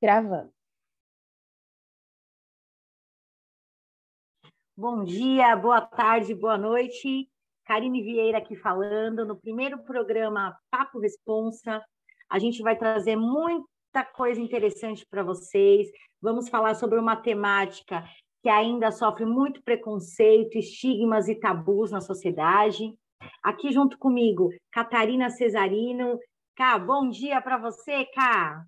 Gravando. Bom dia, boa tarde, boa noite. Karine Vieira aqui falando. No primeiro programa Papo Responsa, a gente vai trazer muita coisa interessante para vocês. Vamos falar sobre uma temática que ainda sofre muito preconceito, estigmas e tabus na sociedade. Aqui junto comigo, Catarina Cesarino. Cá, bom dia para você, Cá.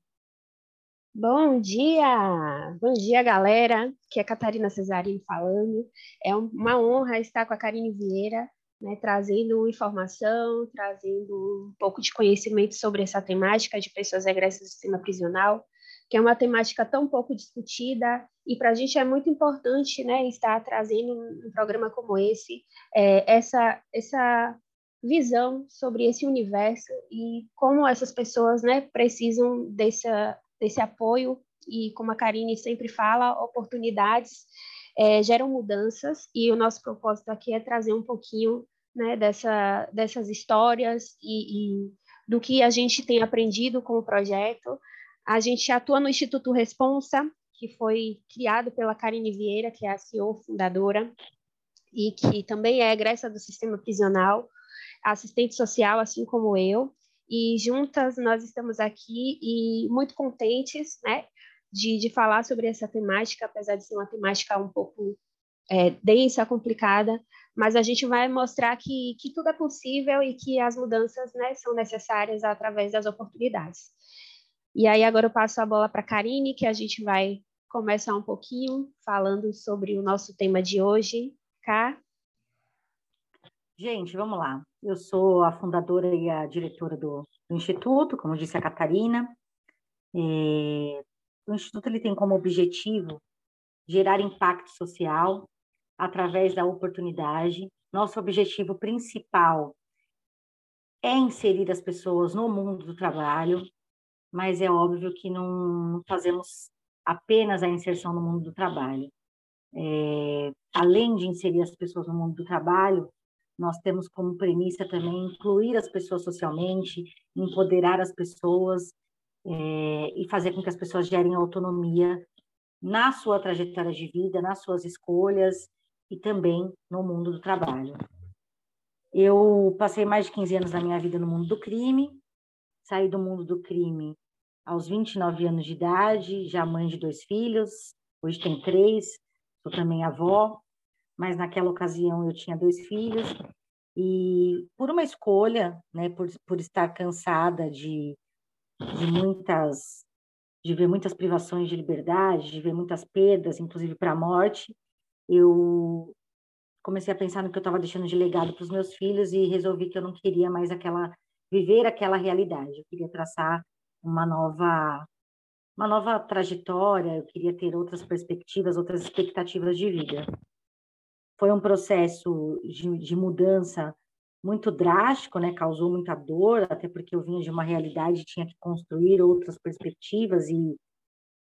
Bom dia! Bom dia, galera. Aqui é Catarina Cesarino falando. É uma honra estar com a Karine Vieira, né, trazendo informação, trazendo um pouco de conhecimento sobre essa temática de pessoas regressas do sistema prisional, que é uma temática tão pouco discutida e para a gente é muito importante né, estar trazendo um programa como esse, é, essa, essa visão sobre esse universo e como essas pessoas né, precisam dessa desse apoio e, como a Karine sempre fala, oportunidades é, geram mudanças e o nosso propósito aqui é trazer um pouquinho né, dessa, dessas histórias e, e do que a gente tem aprendido com o projeto. A gente atua no Instituto Responsa, que foi criado pela Karine Vieira, que é a CEO fundadora, e que também é egressa do sistema prisional, assistente social, assim como eu e juntas nós estamos aqui e muito contentes, né, de, de falar sobre essa temática, apesar de ser uma temática um pouco é, densa, complicada, mas a gente vai mostrar que, que tudo é possível e que as mudanças né, são necessárias através das oportunidades. E aí agora eu passo a bola para a Karine, que a gente vai começar um pouquinho falando sobre o nosso tema de hoje. Cá? Gente, vamos lá. Eu sou a fundadora e a diretora do, do Instituto, como disse a Catarina. É, o Instituto ele tem como objetivo gerar impacto social através da oportunidade. Nosso objetivo principal é inserir as pessoas no mundo do trabalho, mas é óbvio que não fazemos apenas a inserção no mundo do trabalho. É, além de inserir as pessoas no mundo do trabalho, nós temos como premissa também incluir as pessoas socialmente, empoderar as pessoas é, e fazer com que as pessoas gerem autonomia na sua trajetória de vida, nas suas escolhas e também no mundo do trabalho. Eu passei mais de 15 anos da minha vida no mundo do crime, saí do mundo do crime aos 29 anos de idade, já mãe de dois filhos, hoje tem três, sou também avó, mas naquela ocasião eu tinha dois filhos e por uma escolha, né, por, por estar cansada de, de muitas de ver muitas privações de liberdade, de ver muitas perdas, inclusive para a morte, eu comecei a pensar no que eu estava deixando de legado para os meus filhos e resolvi que eu não queria mais aquela viver aquela realidade. Eu queria traçar uma nova uma nova trajetória, eu queria ter outras perspectivas, outras expectativas de vida foi um processo de, de mudança muito drástico, né? Causou muita dor, até porque eu vinha de uma realidade tinha que construir outras perspectivas e,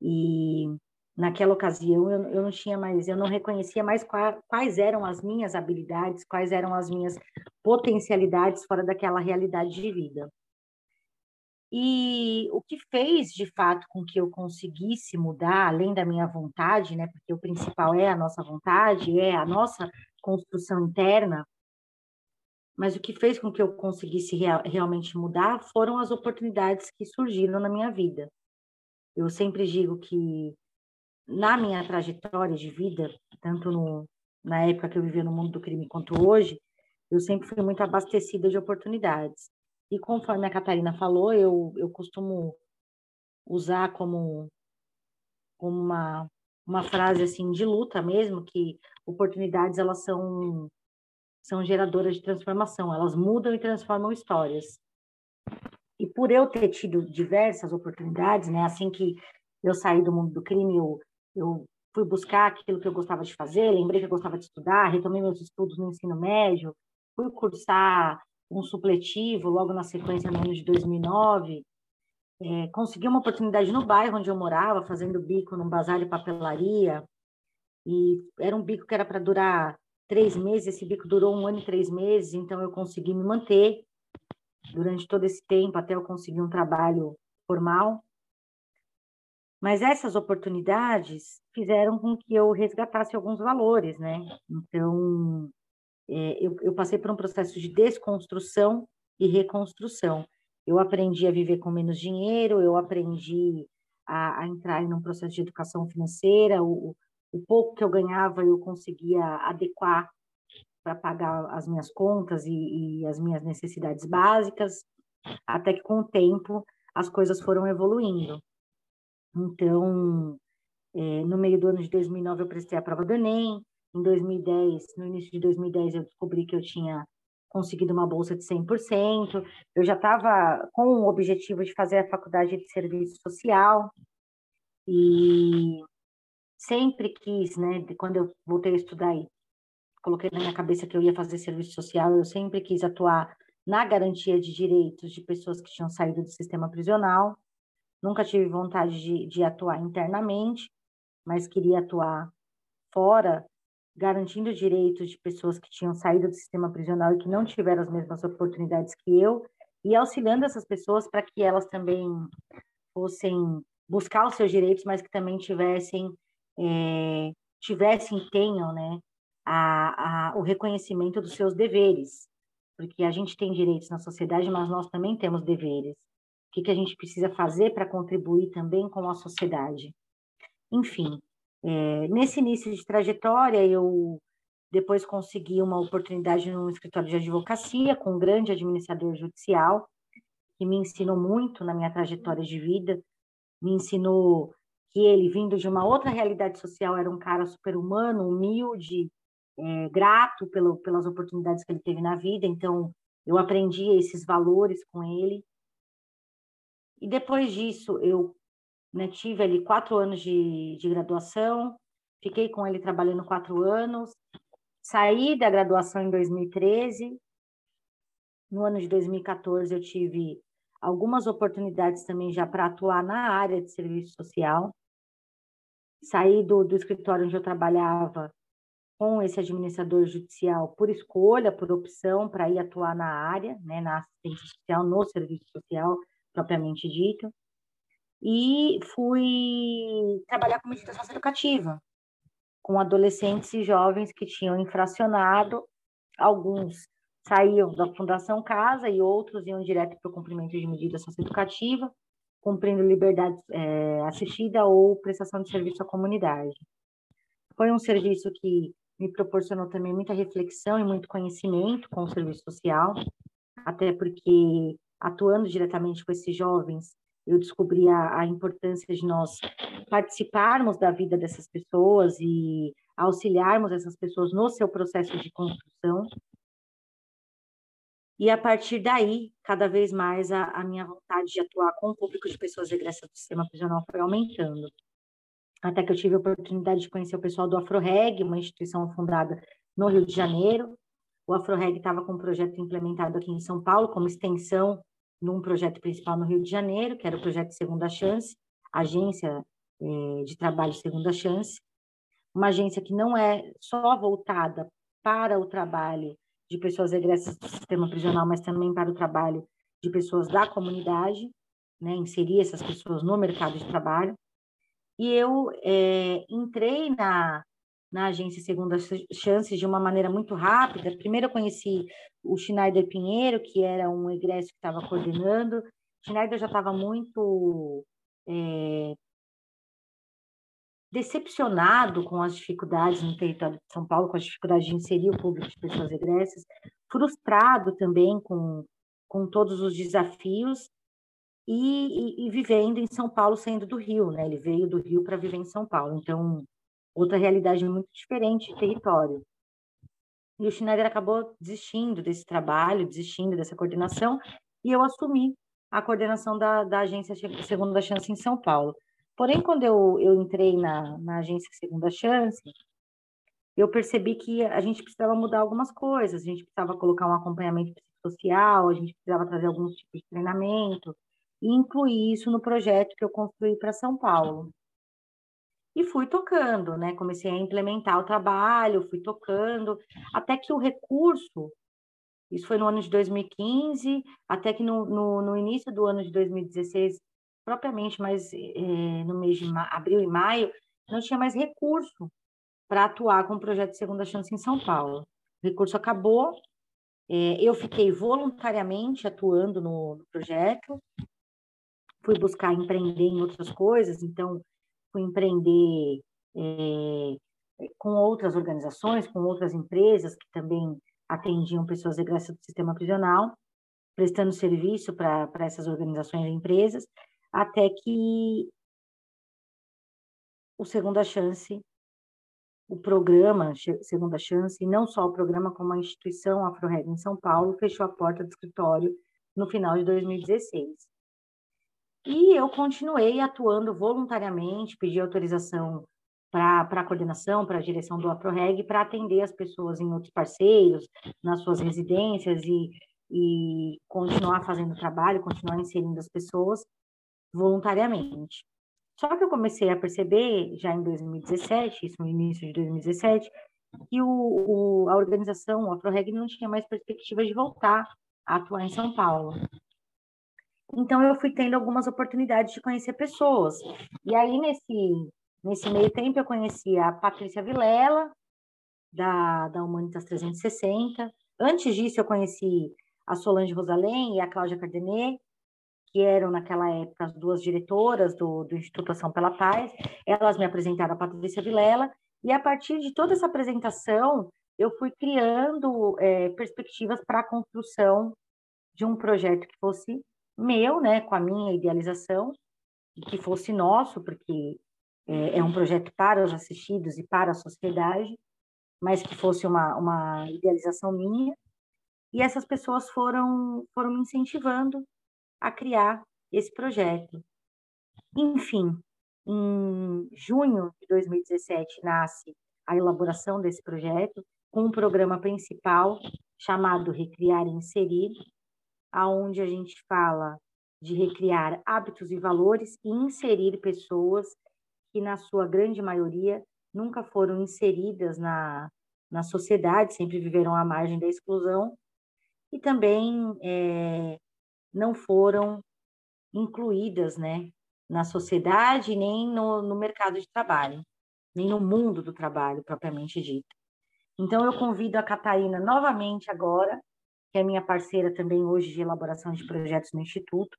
e naquela ocasião eu, eu não tinha mais, eu não reconhecia mais quais, quais eram as minhas habilidades, quais eram as minhas potencialidades fora daquela realidade de vida. E o que fez, de fato, com que eu conseguisse mudar, além da minha vontade, né? Porque o principal é a nossa vontade, é a nossa construção interna. Mas o que fez com que eu conseguisse real, realmente mudar foram as oportunidades que surgiram na minha vida. Eu sempre digo que na minha trajetória de vida, tanto no, na época que eu vivia no mundo do crime quanto hoje, eu sempre fui muito abastecida de oportunidades. E conforme a Catarina falou, eu, eu costumo usar como, uma, uma frase assim de luta mesmo, que oportunidades elas são, são geradoras de transformação, elas mudam e transformam histórias. E por eu ter tido diversas oportunidades, né, assim que eu saí do mundo do crime, eu, eu fui buscar aquilo que eu gostava de fazer, lembrei que eu gostava de estudar, retomei meus estudos no ensino médio, fui cursar um supletivo logo na sequência no ano de 2009. É, consegui uma oportunidade no bairro onde eu morava, fazendo bico num bazar de papelaria. E era um bico que era para durar três meses. Esse bico durou um ano e três meses, então eu consegui me manter durante todo esse tempo até eu conseguir um trabalho formal. Mas essas oportunidades fizeram com que eu resgatasse alguns valores, né? Então, é, eu, eu passei por um processo de desconstrução e reconstrução. Eu aprendi a viver com menos dinheiro, eu aprendi a, a entrar em um processo de educação financeira, o, o pouco que eu ganhava eu conseguia adequar para pagar as minhas contas e, e, as minhas necessidades básicas, até que com o tempo as coisas foram evoluindo. Então, é, no meio do ano de 2009 eu prestei a prova do Enem, em 2010, no início de 2010 eu descobri que eu tinha conseguido uma bolsa de 100%, eu já estava com o objetivo de fazer a faculdade de serviço social, e sempre quis, né, quando eu voltei a estudar e coloquei na minha cabeça que eu ia fazer serviço social, eu sempre quis atuar na garantia de direitos de pessoas que tinham saído do sistema prisional. Nunca tive vontade de, de atuar internamente, mas queria atuar fora, garantindo direitos de pessoas que tinham saído do sistema prisional e que não tiveram as mesmas oportunidades que eu, e auxiliando essas pessoas para que elas também fossem buscar os seus direitos, mas que também tivessem é, tivessem tenham né a, a, o reconhecimento dos seus deveres. Porque a gente tem direitos na sociedade mas nós também temos deveres. O que, que a gente precisa fazer para contribuir também com a sociedade? Enfim é, nesse início de trajetória eu depois consegui uma oportunidade no escritório de advocacia com um grande administrador judicial que me ensinou muito na minha trajetória de vida me ensinou que ele, vindo de uma outra realidade social, era um cara super humano, humilde, é, grato pelo, pelas oportunidades que ele teve na vida. Então, eu aprendi esses valores com ele. E depois disso, eu né, tive ali quatro anos de, de graduação, fiquei com ele trabalhando quatro anos, saí da graduação em 2013. No ano de 2014, eu tive algumas oportunidades também já para atuar na área de serviço social. Saí do, do escritório onde eu trabalhava com esse administrador judicial por escolha, por opção, para ir atuar na área, né, na assistência social, no serviço social, propriamente dito. E fui trabalhar com medida socioeducativa, com adolescentes e jovens que tinham infracionado, alguns saíam da Fundação Casa e outros iam direto para o cumprimento de medida socioeducativa, cumprindo liberdade é, assistida ou prestação de serviço à comunidade. Foi um serviço que me proporcionou também muita reflexão e muito conhecimento com o serviço social, até porque atuando diretamente com esses jovens, eu descobri a, a importância de nós participarmos da vida dessas pessoas e auxiliarmos essas pessoas no seu processo de construção e a partir daí, cada vez mais a, a minha vontade de atuar com o público de pessoas regressas do sistema prisional foi aumentando. Até que eu tive a oportunidade de conhecer o pessoal do AfroReg, uma instituição fundada no Rio de Janeiro. O AfroReg estava com um projeto implementado aqui em São Paulo, como extensão num projeto principal no Rio de Janeiro, que era o projeto Segunda Chance, agência eh, de trabalho Segunda Chance, uma agência que não é só voltada para o trabalho de pessoas regressas do sistema prisional, mas também para o trabalho de pessoas da comunidade, né, inserir essas pessoas no mercado de trabalho. E eu é, entrei na, na agência Segunda Chance de uma maneira muito rápida. Primeiro eu conheci o Schneider Pinheiro, que era um egresso que estava coordenando. Schneider já estava muito é, decepcionado com as dificuldades no território de São Paulo, com as dificuldades de inserir o público de pessoas regressas, frustrado também com, com todos os desafios e, e, e, vivendo em São Paulo, saindo do Rio, né? Ele veio do Rio para viver em São Paulo, então outra realidade muito diferente de território. E o Schneider acabou desistindo desse trabalho, desistindo dessa coordenação, e eu assumi a coordenação da, da agência Segunda Chance em São Paulo. Porém, quando eu, eu entrei na, na agência Segunda Chance, eu percebi que a gente precisava mudar algumas coisas, a gente precisava colocar um acompanhamento social, a gente precisava trazer alguns tipos de treinamento e incluir isso no projeto que eu construí para São Paulo. E fui tocando, né? Comecei a implementar o trabalho, fui tocando, até que o recurso, isso foi no ano de 2015, até que no, no, no início do ano de 2016 propriamente, mas é, no mês de abril e maio, não tinha mais recurso para atuar com o projeto Segunda Chance em São Paulo. O recurso acabou, é, eu fiquei voluntariamente atuando no, no projeto, fui buscar empreender em outras coisas, então fui empreender é, com outras organizações, com outras empresas que também atendiam pessoas egressas do sistema prisional, prestando serviço para essas organizações e empresas, até que o Segunda Chance, o programa Segunda Chance, e não só o programa, como a instituição AfroReg em São Paulo, fechou a porta do escritório no final de 2016. E eu continuei atuando voluntariamente, pedi autorização para a coordenação, para a direção do AproReg, para atender as pessoas em outros parceiros, nas suas residências e, e continuar fazendo trabalho, continuar inserindo as pessoas voluntariamente. Só que eu comecei a perceber, já em 2017, isso no início de 2017, que o, o, a organização, a ProReg, não tinha mais perspectiva de voltar a atuar em São Paulo. Então, eu fui tendo algumas oportunidades de conhecer pessoas. E aí, nesse, Nesse meio tempo, eu conheci a Patrícia Vilela, da, da Humanitas 360. Antes disso, eu conheci a Solange Rosalém e a Cláudia Cardenet, que eram, naquela época, as duas diretoras do, do Instituto Ação pela Paz. Elas me apresentaram a Patrícia Vilela, e a partir de toda essa apresentação, eu fui criando é, perspectivas para a construção de um projeto que fosse meu, né, com a minha idealização, que fosse nosso, porque é, é um projeto para os assistidos e para a sociedade, mas que fosse uma, uma idealização minha. E essas pessoas foram, foram me incentivando a criar esse projeto. Enfim, em junho de 2017 nasce a elaboração desse projeto, com um programa principal chamado Recriar e Inserir, aonde a gente fala de recriar hábitos e valores e inserir pessoas que, na sua grande maioria, nunca foram inseridas na, na sociedade, sempre viveram à margem da exclusão, e também é, não foram incluídas né, na sociedade, nem no, no mercado de trabalho, nem no mundo do trabalho propriamente dito. Então, eu convido a Catarina novamente agora, que é minha parceira também hoje de elaboração de projetos no Instituto,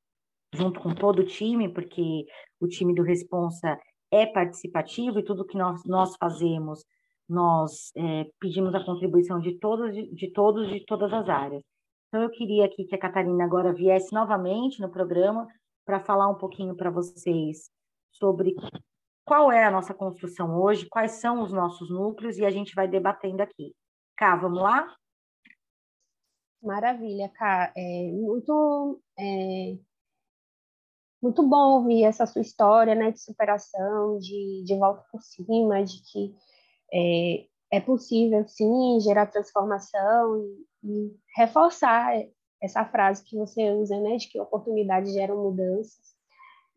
junto com todo o time, porque o time do Responsa é participativo e tudo que nós, nós fazemos, nós é, pedimos a contribuição de todos, de todos, de todas as áreas. Então, eu queria aqui que a Catarina agora viesse novamente no programa para falar um pouquinho para vocês sobre qual é a nossa construção hoje, quais são os nossos núcleos, e a gente vai debatendo aqui. Cá, vamos lá? Maravilha, Cá. É muito é, muito bom ouvir essa sua história, né, de superação, de, de volta por cima, de que é, é possível, sim, gerar transformação e, e, reforçar essa frase que você usa, né, de que oportunidades geram mudanças.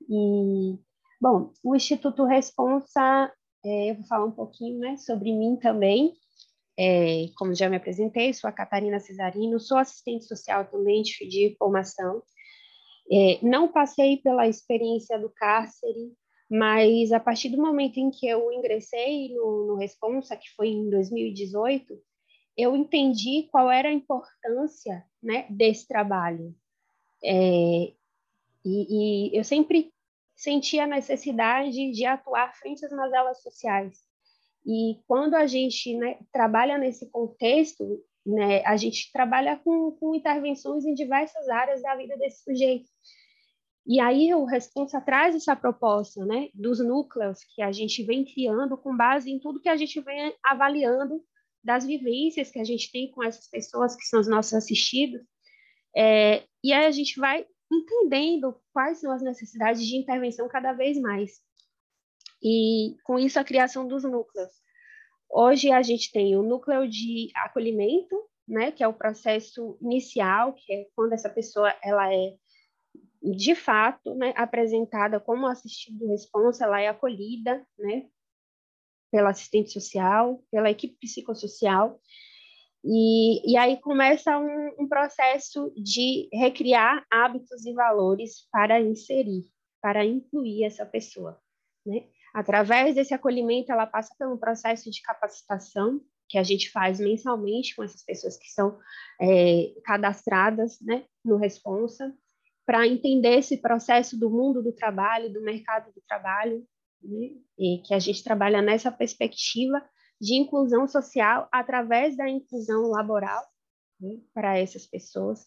E, bom, o Instituto Responsa, é, eu vou falar um pouquinho, né, sobre mim também. É, como já me apresentei, sou a Catarina Cesarino, sou assistente social também de, formação é, não passei pela experiência do cárcere, mas a partir do momento em que eu ingressei no, no Responsa, que foi em 2018, eu entendi qual era a importância né, desse trabalho. É, e, e, eu sempre senti a necessidade de atuar frente às mazelas sociais. E quando a gente né, trabalha nesse contexto, né, a gente trabalha com, com intervenções em diversas áreas da vida desse sujeito. E aí o Responsa traz essa proposta né, dos núcleos que a gente vem criando com base em tudo que a gente vem avaliando das vivências que a gente tem com essas pessoas que são os nossos assistidos. É, e aí a gente vai entendendo quais são as necessidades de intervenção cada vez mais. E com isso a criação dos núcleos. Hoje a gente tem o núcleo de acolhimento, né, que é o processo inicial, que é quando essa pessoa ela é de fato, né, apresentada como assistida responsa, ela é acolhida, né, pela assistente social, pela equipe psicossocial, e, e aí começa um, um processo de recriar hábitos e valores para inserir, para incluir essa pessoa. Né? Através desse acolhimento, ela passa um processo de capacitação que a gente faz mensalmente com essas pessoas que são é, cadastradas né, no Responsa, para entender esse processo do mundo do trabalho, do mercado do trabalho, né, e que a gente trabalha nessa perspectiva de inclusão social através da inclusão laboral né, para essas pessoas.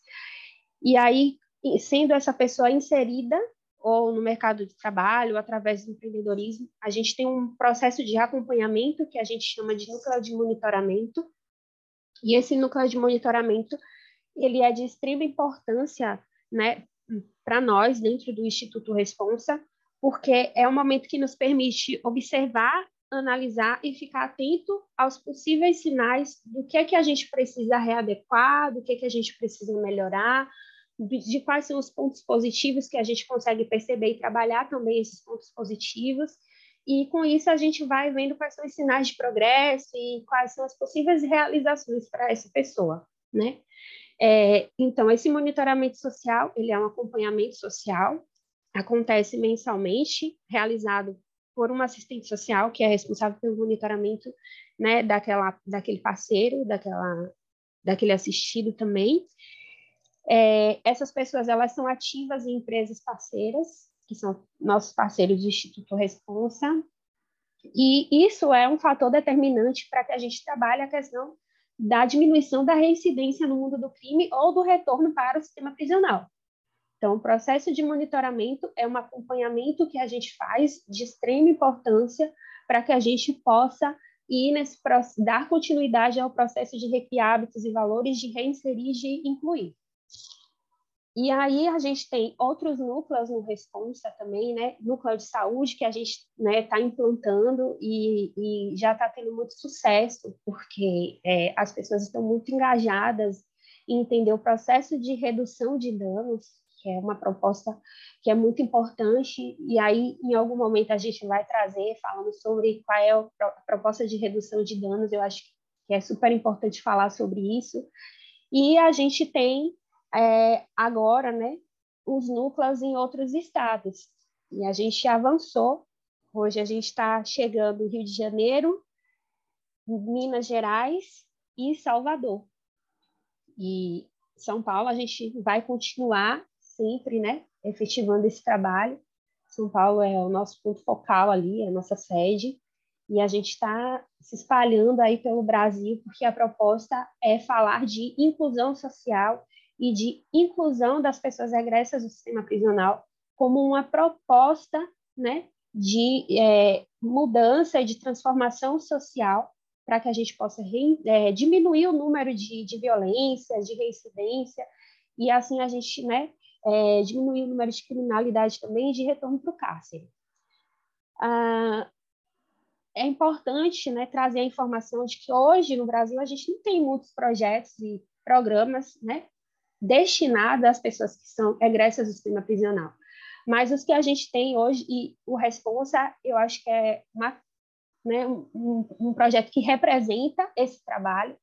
E aí, sendo essa pessoa inserida ou no mercado de trabalho, através do empreendedorismo, a gente tem um processo de acompanhamento que a gente chama de núcleo de monitoramento. E esse núcleo de monitoramento, ele é de extrema importância, né, para nós dentro do Instituto Responsa, porque é um momento que nos permite observar, analisar e ficar atento aos possíveis sinais do que é que a gente precisa readequar, do que é que a gente precisa melhorar, de quais são os pontos positivos que a gente consegue perceber e trabalhar também esses pontos positivos. E com isso a gente vai vendo quais são os sinais de progresso e quais são as possíveis realizações para essa pessoa, né? É, então, esse monitoramento social, ele é um acompanhamento social, acontece mensalmente, realizado por uma assistente social que é responsável pelo monitoramento, né, daquela, daquele parceiro, daquela, daquele assistido também. É, essas pessoas elas são ativas em empresas parceiras, que são nossos parceiros do Instituto Responsa, e isso é um fator determinante para que a gente trabalhe a questão da diminuição da reincidência no mundo do crime ou do retorno para o sistema prisional. Então, o processo de monitoramento é um acompanhamento que a gente faz de extrema importância para que a gente possa ir nesse dar continuidade ao processo de recriar hábitos e valores, de reinserir e de incluir. E aí a gente tem outros núcleos no Responsa também, né? Núcleo de saúde que a gente está né, tá implantando e, e já está tendo muito sucesso, porque é, as pessoas estão muito engajadas em entender o processo de redução de danos, que é uma proposta que é muito importante, e aí em algum momento a gente vai trazer falando sobre qual é a proposta de redução de danos, eu acho que é super importante falar sobre isso. E a gente tem é, agora, né, os núcleos em outros estados. E a gente avançou. Hoje a gente está chegando Rio de Janeiro, Minas Gerais e Salvador. E São Paulo a gente vai continuar sempre, né, efetivando esse trabalho. São Paulo é o nosso ponto focal ali, é a nossa sede. E a gente está se espalhando aí pelo Brasil, porque a proposta é falar de inclusão social e de inclusão das pessoas regressas do sistema prisional como uma proposta né, de é, mudança e de transformação social para que a gente possa é, diminuir o número de, de violência, de reincidência, e assim a gente né, é, diminuir o número de criminalidade também e de retorno para o cárcere. Ah, é importante né, trazer a informação de que hoje no Brasil a gente não tem muitos projetos e programas né, destinada às pessoas que são egressas do sistema prisional. Mas os que a gente tem hoje, e o Responsa, eu acho que é uma, né, um, um, projeto que representa esse trabalho.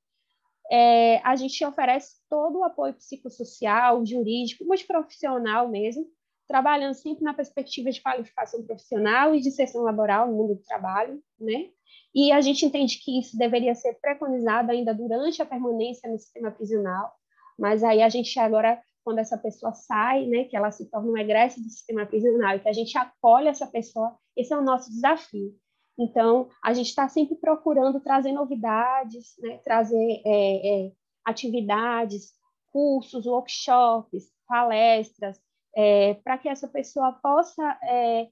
É, a gente oferece todo o apoio psicossocial, jurídico, multiprofissional mesmo, trabalhando sempre na perspectiva de qualificação profissional e de inserção laboral no mundo do trabalho, né? E a gente entende que isso deveria ser preconizado ainda durante a permanência no sistema prisional, mas aí a gente agora, quando essa pessoa sai, né, que ela se torna um egresso do sistema prisional e que a gente acolhe essa pessoa, esse é o nosso desafio. Então, a gente está sempre procurando trazer novidades, né, trazer é, é, atividades, cursos, workshops, palestras, é, para que essa pessoa possa é,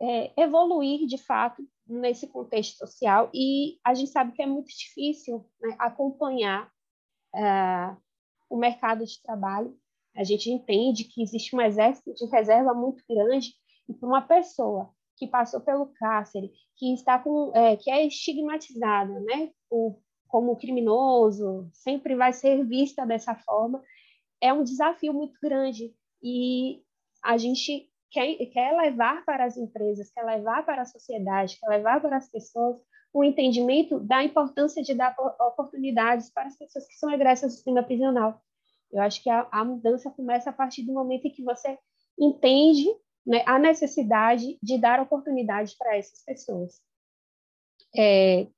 é, evoluir de fato nesse contexto social. E a gente sabe que é muito difícil né, acompanhar uh, o mercado de trabalho. A gente entende que existe um exército de reserva muito grande e para uma pessoa que passou pelo cárcere, que está com, é, que é estigmatizada, né, o, como criminoso, sempre vai ser vista dessa forma, é um desafio muito grande e a gente quer, quer levar para as empresas, quer levar para a sociedade, quer levar para as pessoas o entendimento da importância de dar oportunidades para as pessoas que são egressas do sistema prisional. Eu acho que a, a mudança começa a partir do momento em que você entende né, a necessidade de dar oportunidade para essas pessoas. É,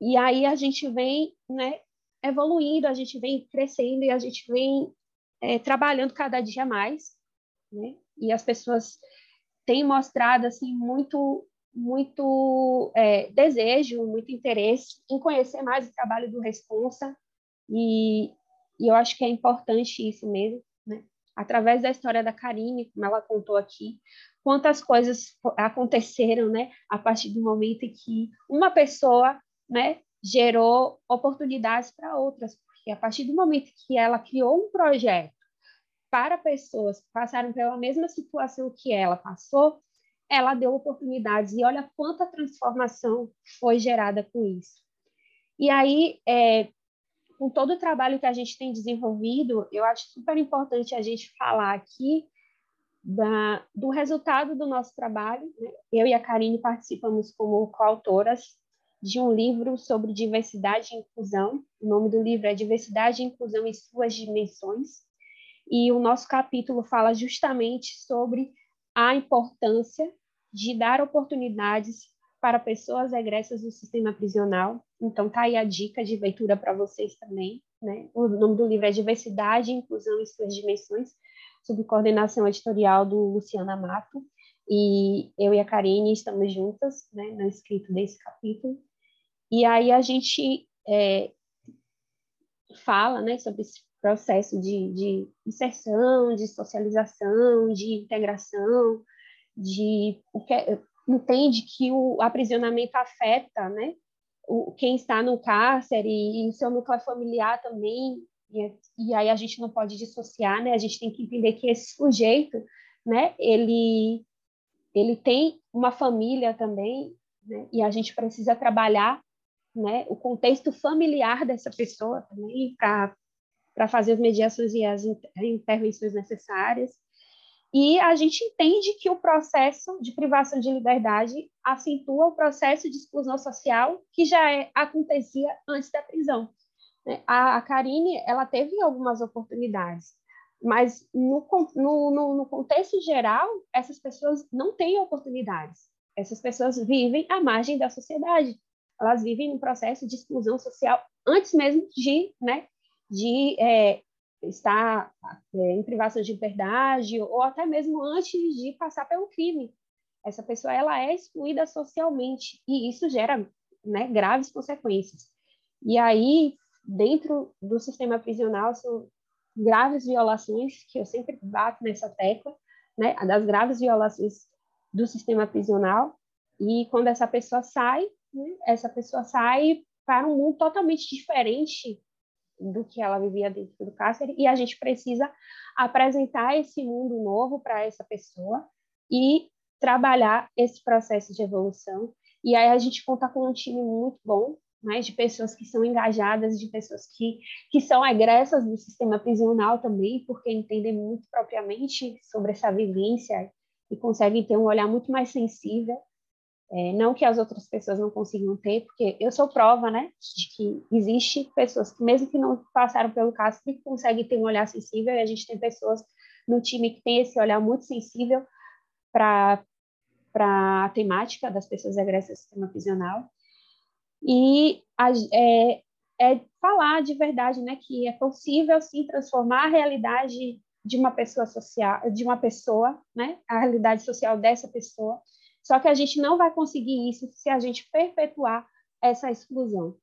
e aí a gente vem né, evoluindo, a gente vem crescendo e a gente vem é, trabalhando cada dia mais, né? E as pessoas têm mostrado assim muito muito é, desejo, muito interesse em conhecer mais o trabalho do Responsa e, e eu acho que é importante isso mesmo, né? Através da história da Karine, como ela contou aqui, quantas coisas aconteceram, né? A partir do momento em que uma pessoa, né, gerou oportunidades para outras, porque a partir do momento que ela criou um projeto para pessoas que passaram pela mesma situação que ela passou, ela deu oportunidades e olha quanta transformação foi gerada com isso. E aí, é, com todo o trabalho que a gente tem desenvolvido, eu acho super importante a gente falar aqui da, do resultado do nosso trabalho. Né? Eu e a Karine participamos como coautoras de um livro sobre diversidade e inclusão. O nome do livro é Diversidade e Inclusão em Suas Dimensões. E o nosso capítulo fala justamente sobre a importância de dar oportunidades para pessoas egressas do sistema prisional. Então, tá aí a dica de leitura para vocês também. Né? O nome do livro é Diversidade e Inclusão em Suas Dimensões, sob coordenação editorial do Luciana Mato. E eu e a Karine estamos juntas né, no escrito desse capítulo. E aí a gente é, fala né, sobre processo de, de inserção, de socialização, de integração, de o que entende que o aprisionamento afeta, né, o, quem está no cárcere e o seu núcleo familiar também, e, e, aí a gente não pode dissociar, né, a gente tem que entender que esse sujeito, né, ele, ele tem uma família também, né, e a gente precisa trabalhar né, o contexto familiar dessa pessoa também para fazer as mediações e as intervenções necessárias. E a gente entende que o processo de privação de liberdade acentua o processo de exclusão social que já é, acontecia antes da prisão. Né? A, a Karine, ela teve algumas oportunidades, mas no, no, no, contexto geral, essas pessoas não têm oportunidades. Essas pessoas vivem à margem da sociedade elas vivem um processo de exclusão social antes mesmo de, né, de é, estar é, em privação de liberdade ou até mesmo antes de passar pelo crime. Essa pessoa ela é excluída socialmente e isso gera né, graves consequências. E aí, dentro do sistema prisional, são graves violações, que eu sempre bato nessa tecla, né, das graves violações do sistema prisional. E quando essa pessoa sai, né, essa pessoa sai para um mundo totalmente diferente do que ela vivia dentro do cárcere e a gente precisa apresentar esse mundo novo para essa pessoa e trabalhar esse processo de evolução. E aí a gente conta com um time muito bom, né, de pessoas que são engajadas, de pessoas que, que são egressas do sistema prisional também, porque entendem muito propriamente sobre essa vivência e conseguem ter um olhar muito mais sensível é, não que as outras pessoas não consigam ter, porque eu sou prova, né, de que existe pessoas que, mesmo que não passaram pelo cárcere, conseguem ter um olhar sensível, e a gente tem pessoas no time que tem esse olhar muito sensível para a temática das pessoas agressas ao sistema prisional. E a, é, é falar de verdade, né, que é possível, sim, transformar a realidade de uma pessoa social, de uma pessoa, né, a realidade social dessa pessoa, só que a gente não vai conseguir isso se a gente perpetuar essa exclusão.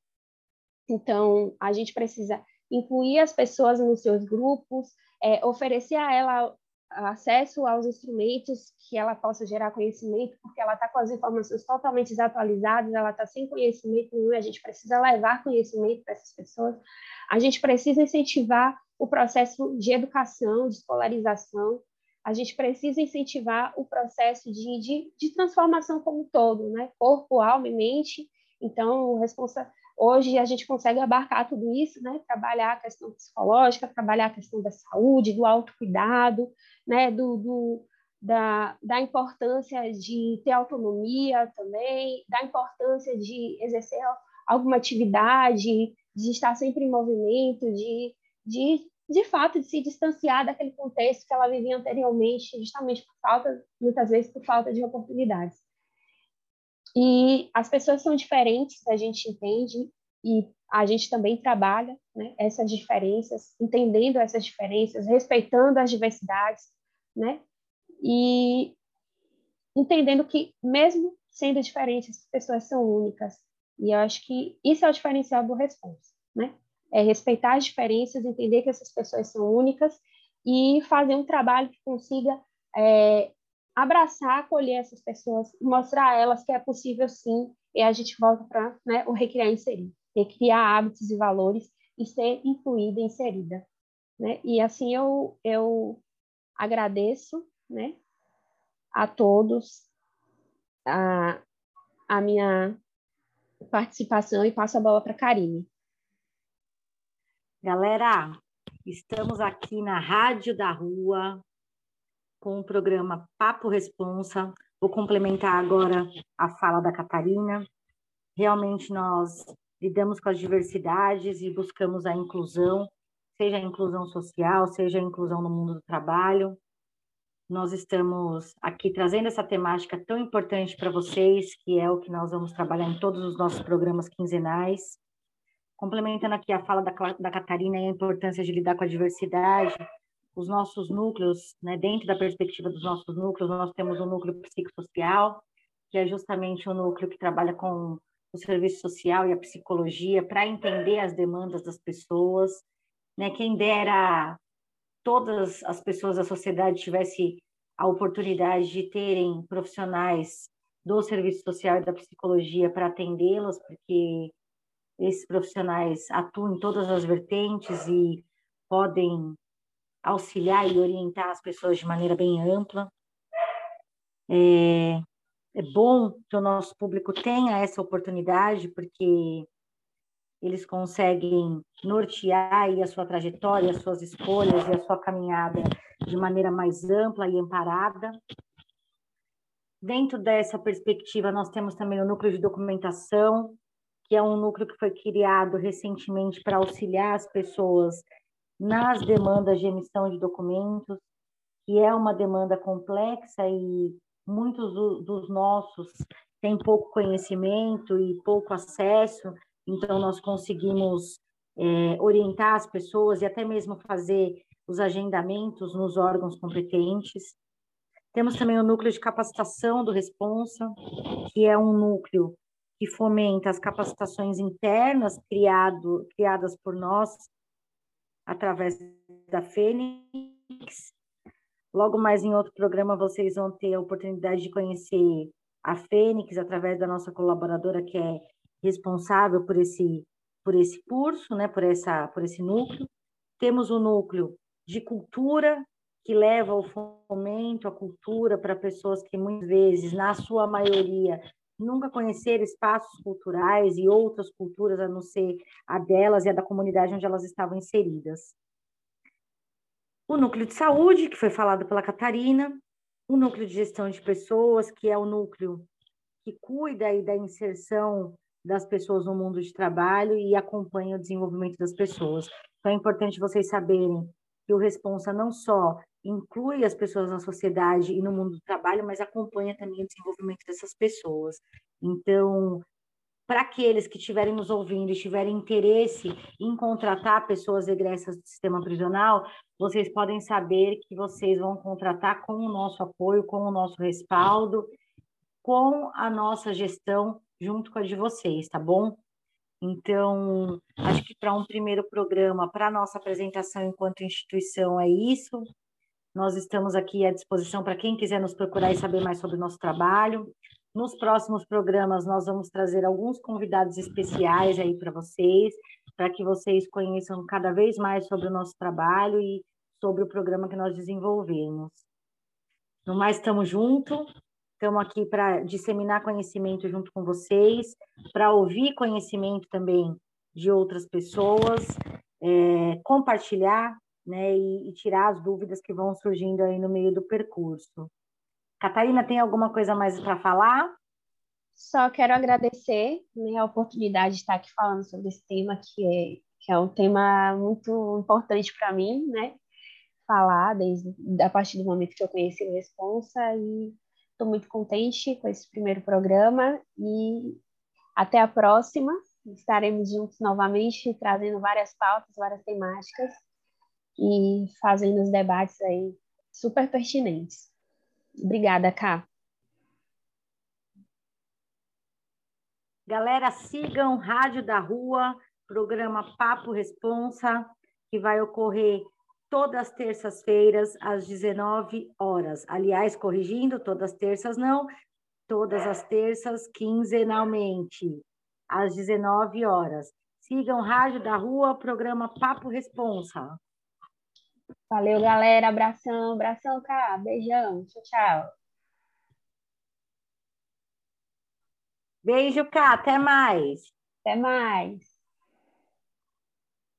Então, a gente precisa incluir as pessoas nos seus grupos, é, oferecer a ela acesso aos instrumentos que ela possa gerar conhecimento, porque ela está com as informações totalmente desatualizadas, ela está sem conhecimento nenhum, a gente precisa levar conhecimento para essas pessoas, a gente precisa incentivar o processo de educação, de escolarização, a gente precisa incentivar o processo de, de, de transformação como um todo, né? Corpo, alma e mente. Então, responsa... hoje a gente consegue abarcar tudo isso, né? Trabalhar a questão psicológica, trabalhar a questão da saúde, do autocuidado, né? Do, do da, da importância de ter autonomia também, da importância de exercer alguma atividade, de estar sempre em movimento, de, de de fato, de se distanciar daquele contexto que ela vivia anteriormente, justamente por falta, muitas vezes, por falta de oportunidades. E as pessoas são diferentes, a gente entende, e a gente também trabalha né, essas diferenças, entendendo essas diferenças, respeitando as diversidades, né? E entendendo que, mesmo sendo diferentes, as pessoas são únicas. E eu acho que isso é o diferencial do Response, né? É respeitar as diferenças, entender que essas pessoas são únicas e fazer um trabalho que consiga é, abraçar, acolher essas pessoas, mostrar a elas que é possível sim, e a gente volta para né, o recriar e inserir criar hábitos e valores e ser incluída, inserida. Né? E assim eu, eu agradeço né, a todos a, a minha participação e passo a bola para a Karine. Galera, estamos aqui na Rádio da Rua com o programa Papo Responsa. Vou complementar agora a fala da Catarina. Realmente nós lidamos com as diversidades e buscamos a inclusão, seja a inclusão social, seja a inclusão no mundo do trabalho. Nós estamos aqui trazendo essa temática tão importante para vocês, que é o que nós vamos trabalhar em todos os nossos programas quinzenais. Complementando aqui a fala da, da Catarina e a importância de lidar com a diversidade, os nossos núcleos, né, dentro da perspectiva dos nossos núcleos, nós temos o núcleo psicossocial, que é justamente o núcleo que trabalha com o serviço social e a psicologia para entender as demandas das pessoas, né? Quem dera todas as pessoas da sociedade tivesse a oportunidade de terem profissionais do serviço social e da psicologia para atendê-las, porque esses profissionais atuam em todas as vertentes e podem auxiliar e orientar as pessoas de maneira bem ampla. É, é bom que o nosso público tenha essa oportunidade, porque eles conseguem nortear a sua trajetória, as suas escolhas e a sua caminhada de maneira mais ampla e amparada. Dentro dessa perspectiva, nós temos também o núcleo de documentação, que é um núcleo que foi criado recentemente para auxiliar as pessoas nas demandas de emissão de documentos, que é uma demanda complexa e muitos do, dos nossos têm pouco conhecimento e pouco acesso, então nós conseguimos é, orientar as pessoas e até mesmo fazer os agendamentos nos órgãos competentes. Temos também o núcleo de capacitação do Responsa, que é um núcleo que fomenta as capacitações internas criado, criadas por nós através da Fênix Logo mais em outro programa vocês vão ter a oportunidade de conhecer a Fênix através da nossa colaboradora que é responsável por esse por esse curso, né, por essa por esse núcleo. Temos o núcleo de cultura que leva o fomento, a cultura para pessoas que muitas vezes, na sua maioria, nunca conheceram espaços culturais e outras culturas a não ser a delas e a da comunidade onde elas estavam inseridas o núcleo de saúde, que foi falado pela Catarina, o núcleo de gestão de pessoas, que é o núcleo que cuida aí da inserção das pessoas no mundo de trabalho e acompanha o desenvolvimento das pessoas. Então é importante vocês saberem que o responsa não só inclui as pessoas na sociedade e no mundo do trabalho, mas acompanha também o desenvolvimento dessas pessoas. Então, para aqueles que estiverem nos ouvindo e tiverem interesse em contratar pessoas egressas do sistema prisional, vocês podem saber que vocês vão contratar com o nosso apoio, com o nosso respaldo, com a nossa gestão junto com a de vocês, tá bom? Então, acho que para um primeiro programa, para a nossa apresentação enquanto instituição, é isso. Nós estamos aqui à disposição para quem quiser nos procurar e saber mais sobre o nosso trabalho. Nos próximos programas, nós vamos trazer alguns convidados especiais aí para vocês, para que vocês conheçam cada vez mais sobre o nosso trabalho e sobre o programa que nós desenvolvemos. No mais, estamos juntos, estamos aqui para disseminar conhecimento junto com vocês, para ouvir conhecimento também de outras pessoas, é, compartilhar né, e, e tirar as dúvidas que vão surgindo aí no meio do percurso. Catarina, tem alguma coisa mais para falar? Só quero agradecer né, a oportunidade de estar aqui falando sobre esse tema que é que é um tema muito importante para mim, né? Falar desde a partir do momento que eu conheci o Responsa e estou muito contente com esse primeiro programa e até a próxima. Estaremos juntos novamente, trazendo várias pautas, várias temáticas e fazendo os debates aí super pertinentes. Obrigada, Ká. Galera, sigam Rádio da Rua, programa Papo Responsa, que vai ocorrer todas as terças-feiras, às 19 horas. Aliás, corrigindo, todas as terças não, todas as terças, quinzenalmente, às 19 horas. Sigam Rádio da Rua, programa Papo Responsa. Valeu, galera. Abração, abração, cá. Beijão. Tchau, tchau. Beijo, cá. Até mais. Até mais.